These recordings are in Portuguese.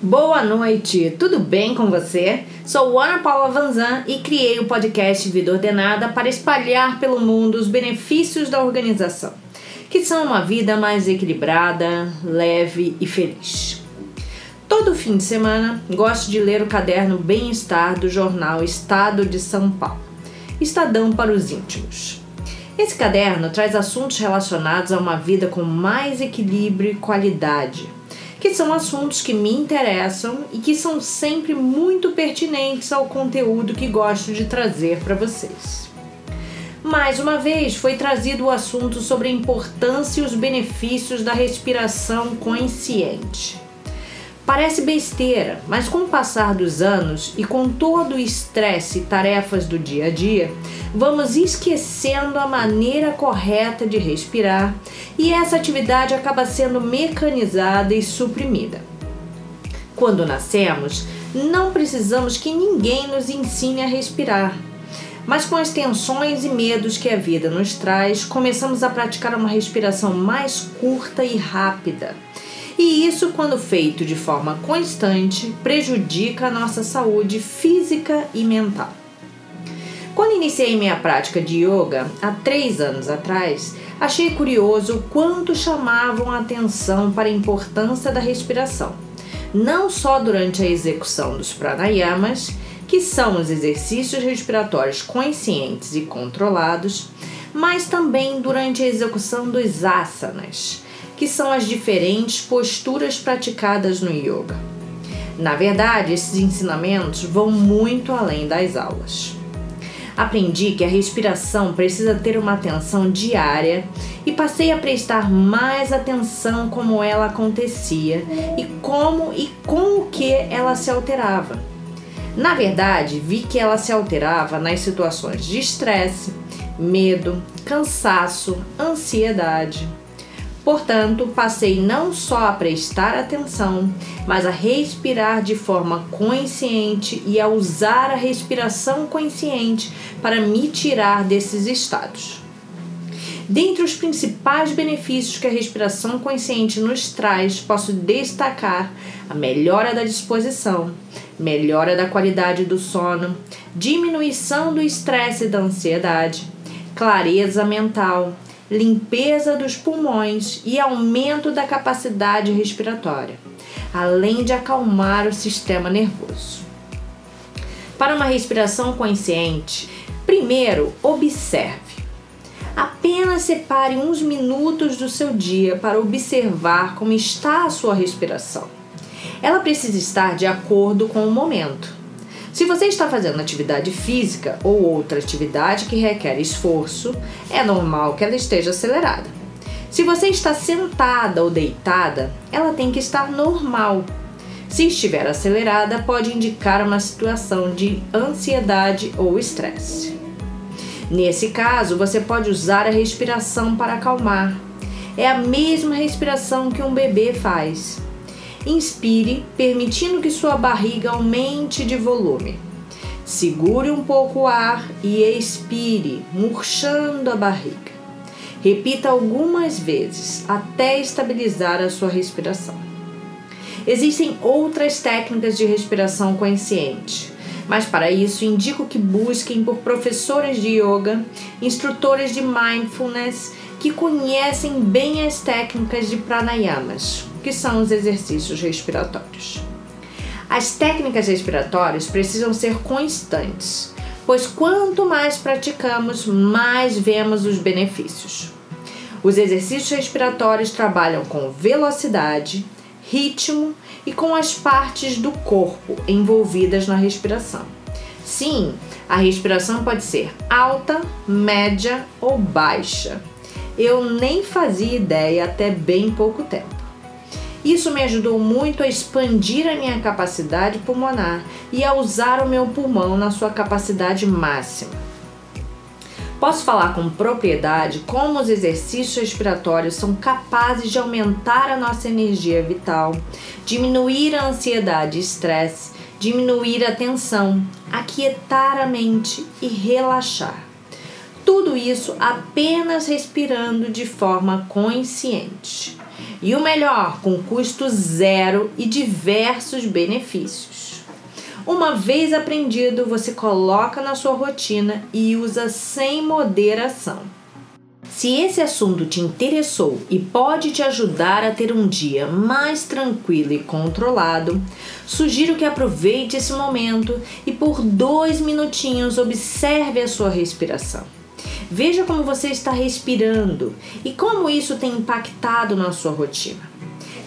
Boa noite, tudo bem com você? Sou Ana Paula Vanzan e criei o podcast Vida Ordenada para espalhar pelo mundo os benefícios da organização, que são uma vida mais equilibrada, leve e feliz. Todo fim de semana gosto de ler o caderno Bem-Estar do jornal Estado de São Paulo, Estadão para os íntimos. Esse caderno traz assuntos relacionados a uma vida com mais equilíbrio e qualidade que são assuntos que me interessam e que são sempre muito pertinentes ao conteúdo que gosto de trazer para vocês. Mais uma vez foi trazido o assunto sobre a importância e os benefícios da respiração consciente. Parece besteira, mas com o passar dos anos e com todo o estresse e tarefas do dia a dia, vamos esquecendo a maneira correta de respirar e essa atividade acaba sendo mecanizada e suprimida. Quando nascemos, não precisamos que ninguém nos ensine a respirar. Mas com as tensões e medos que a vida nos traz, começamos a praticar uma respiração mais curta e rápida e isso, quando feito de forma constante, prejudica a nossa saúde física e mental. Quando iniciei minha prática de yoga há três anos atrás, achei curioso o quanto chamavam a atenção para a importância da respiração, não só durante a execução dos pranayamas, que são os exercícios respiratórios conscientes e controlados, mas também durante a execução dos asanas, que são as diferentes posturas praticadas no yoga. Na verdade, esses ensinamentos vão muito além das aulas. Aprendi que a respiração precisa ter uma atenção diária e passei a prestar mais atenção como ela acontecia e como e com o que ela se alterava. Na verdade, vi que ela se alterava nas situações de estresse, medo, cansaço, ansiedade, Portanto, passei não só a prestar atenção, mas a respirar de forma consciente e a usar a respiração consciente para me tirar desses estados. Dentre os principais benefícios que a respiração consciente nos traz, posso destacar a melhora da disposição, melhora da qualidade do sono, diminuição do estresse e da ansiedade, clareza mental, limpeza dos pulmões e aumento da capacidade respiratória, além de acalmar o sistema nervoso. Para uma respiração consciente, primeiro observe. Apenas separe uns minutos do seu dia para observar como está a sua respiração. Ela precisa estar de acordo com o momento. Se você está fazendo atividade física ou outra atividade que requer esforço, é normal que ela esteja acelerada. Se você está sentada ou deitada, ela tem que estar normal. Se estiver acelerada, pode indicar uma situação de ansiedade ou estresse. Nesse caso, você pode usar a respiração para acalmar. É a mesma respiração que um bebê faz. Inspire, permitindo que sua barriga aumente de volume. Segure um pouco o ar e expire, murchando a barriga. Repita algumas vezes até estabilizar a sua respiração. Existem outras técnicas de respiração consciente, mas para isso indico que busquem por professores de yoga, instrutores de mindfulness que conhecem bem as técnicas de pranayamas, que são os exercícios respiratórios. As técnicas respiratórias precisam ser constantes, pois quanto mais praticamos, mais vemos os benefícios. Os exercícios respiratórios trabalham com velocidade, ritmo e com as partes do corpo envolvidas na respiração. Sim, a respiração pode ser alta, média ou baixa. Eu nem fazia ideia até bem pouco tempo. Isso me ajudou muito a expandir a minha capacidade pulmonar e a usar o meu pulmão na sua capacidade máxima. Posso falar com propriedade como os exercícios respiratórios são capazes de aumentar a nossa energia vital, diminuir a ansiedade e estresse, diminuir a tensão, aquietar a mente e relaxar. Tudo isso apenas respirando de forma consciente. E o melhor, com custo zero e diversos benefícios. Uma vez aprendido, você coloca na sua rotina e usa sem moderação. Se esse assunto te interessou e pode te ajudar a ter um dia mais tranquilo e controlado, sugiro que aproveite esse momento e por dois minutinhos observe a sua respiração. Veja como você está respirando e como isso tem impactado na sua rotina.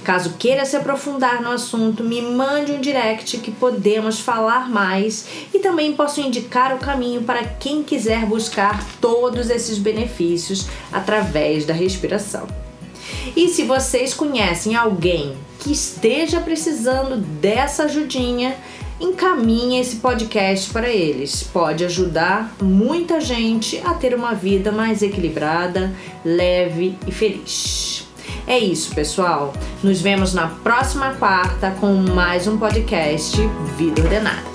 Caso queira se aprofundar no assunto, me mande um direct que podemos falar mais e também posso indicar o caminho para quem quiser buscar todos esses benefícios através da respiração. E se vocês conhecem alguém que esteja precisando dessa ajudinha, encaminhe esse podcast para eles. Pode ajudar muita gente a ter uma vida mais equilibrada, leve e feliz. É isso, pessoal. Nos vemos na próxima quarta com mais um podcast Vida Ordenada.